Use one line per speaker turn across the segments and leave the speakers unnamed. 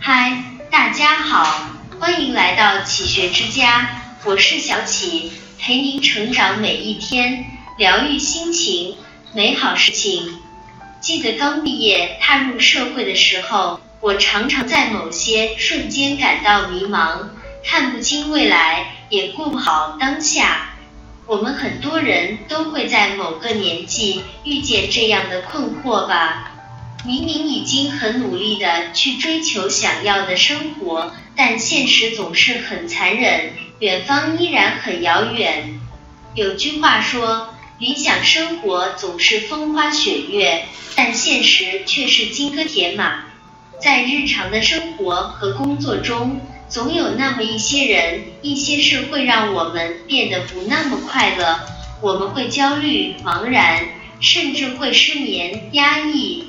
嗨，大家好，欢迎来到启学之家，我是小启，陪您成长每一天，疗愈心情，美好事情。记得刚毕业踏入社会的时候，我常常在某些瞬间感到迷茫，看不清未来，也过不好当下。我们很多人都会在某个年纪遇见这样的困惑吧？明明已经很努力的去追求想要的生活，但现实总是很残忍，远方依然很遥远。有句话说，理想生活总是风花雪月，但现实却是金戈铁马。在日常的生活和工作中，总有那么一些人、一些事会让我们变得不那么快乐，我们会焦虑、茫然，甚至会失眠、压抑。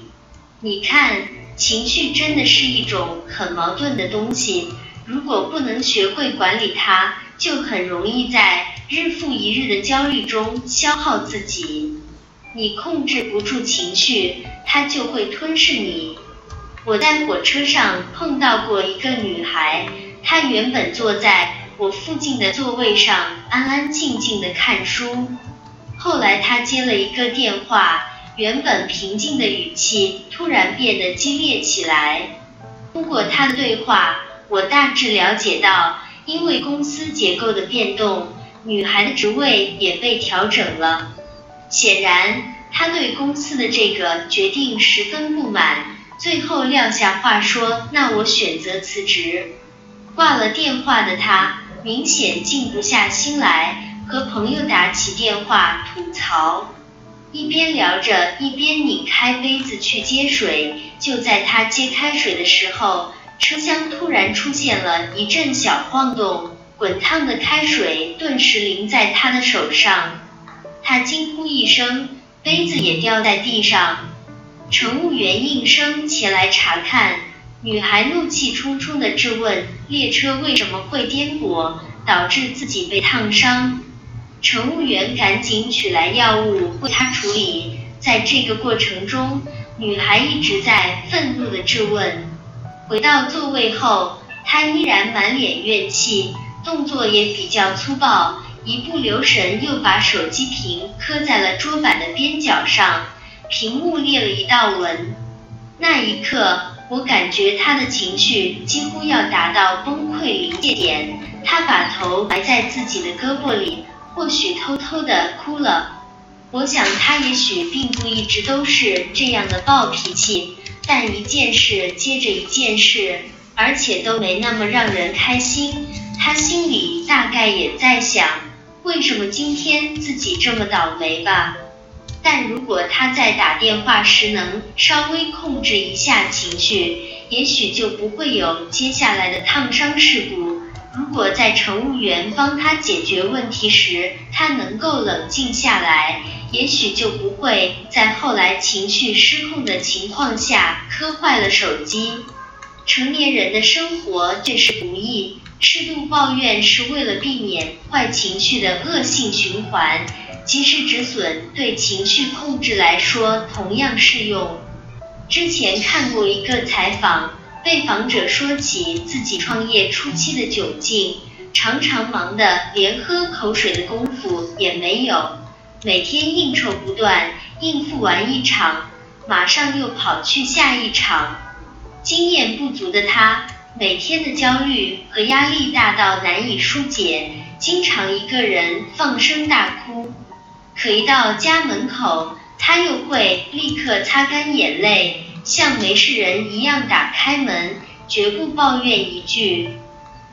你看，情绪真的是一种很矛盾的东西，如果不能学会管理它，就很容易在日复一日的焦虑中消耗自己。你控制不住情绪，它就会吞噬你。我在火车上碰到过一个女孩。她原本坐在我附近的座位上，安安静静的看书。后来她接了一个电话，原本平静的语气突然变得激烈起来。通过他的对话，我大致了解到，因为公司结构的变动，女孩的职位也被调整了。显然，他对公司的这个决定十分不满，最后撂下话说：“那我选择辞职。”挂了电话的他，明显静不下心来，和朋友打起电话吐槽。一边聊着，一边拧开杯子去接水。就在他接开水的时候，车厢突然出现了一阵小晃动，滚烫的开水顿时淋在他的手上。他惊呼一声，杯子也掉在地上。乘务员应声前来查看。女孩怒气冲冲地质问：“列车为什么会颠簸，导致自己被烫伤？”乘务员赶紧取来药物为她处理。在这个过程中，女孩一直在愤怒地质问。回到座位后，她依然满脸怨气，动作也比较粗暴，一不留神又把手机屏磕在了桌板的边角上，屏幕裂了一道纹。那一刻。我感觉他的情绪几乎要达到崩溃临界点，他把头埋在自己的胳膊里，或许偷偷的哭了。我想他也许并不一直都是这样的暴脾气，但一件事接着一件事，而且都没那么让人开心。他心里大概也在想，为什么今天自己这么倒霉吧。但如果他在打电话时能稍微控制一下情绪，也许就不会有接下来的烫伤事故。如果在乘务员帮他解决问题时，他能够冷静下来，也许就不会在后来情绪失控的情况下磕坏了手机。成年人的生活确实不易，适度抱怨是为了避免坏情绪的恶性循环。及时止损对情绪控制来说同样适用。之前看过一个采访，被访者说起自己创业初期的窘境，常常忙得连喝口水的功夫也没有，每天应酬不断，应付完一场，马上又跑去下一场。经验不足的他，每天的焦虑和压力大到难以疏解，经常一个人放声大哭。可一到家门口，他又会立刻擦干眼泪，像没事人一样打开门，绝不抱怨一句。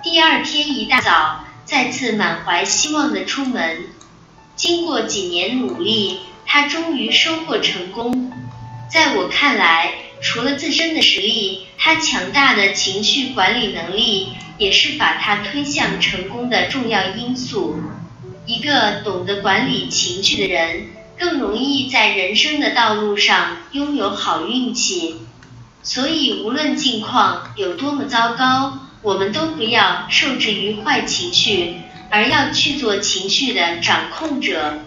第二天一大早，再次满怀希望的出门。经过几年努力，他终于收获成功。在我看来，除了自身的实力，他强大的情绪管理能力也是把他推向成功的重要因素。一个懂得管理情绪的人，更容易在人生的道路上拥有好运气。所以，无论境况有多么糟糕，我们都不要受制于坏情绪，而要去做情绪的掌控者。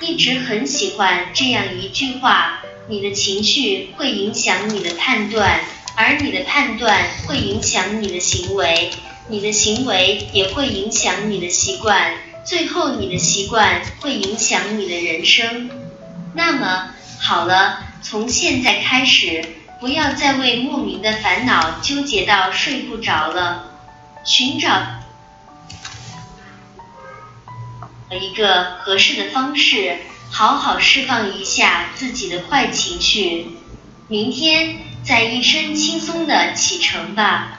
一直很喜欢这样一句话：你的情绪会影响你的判断，而你的判断会影响你的行为，你的行为也会影响你的习惯，最后你的习惯会影响你的人生。那么，好了，从现在开始，不要再为莫名的烦恼纠结到睡不着了，寻找。一个合适的方式，好好释放一下自己的坏情绪。明天再一身轻松的启程吧。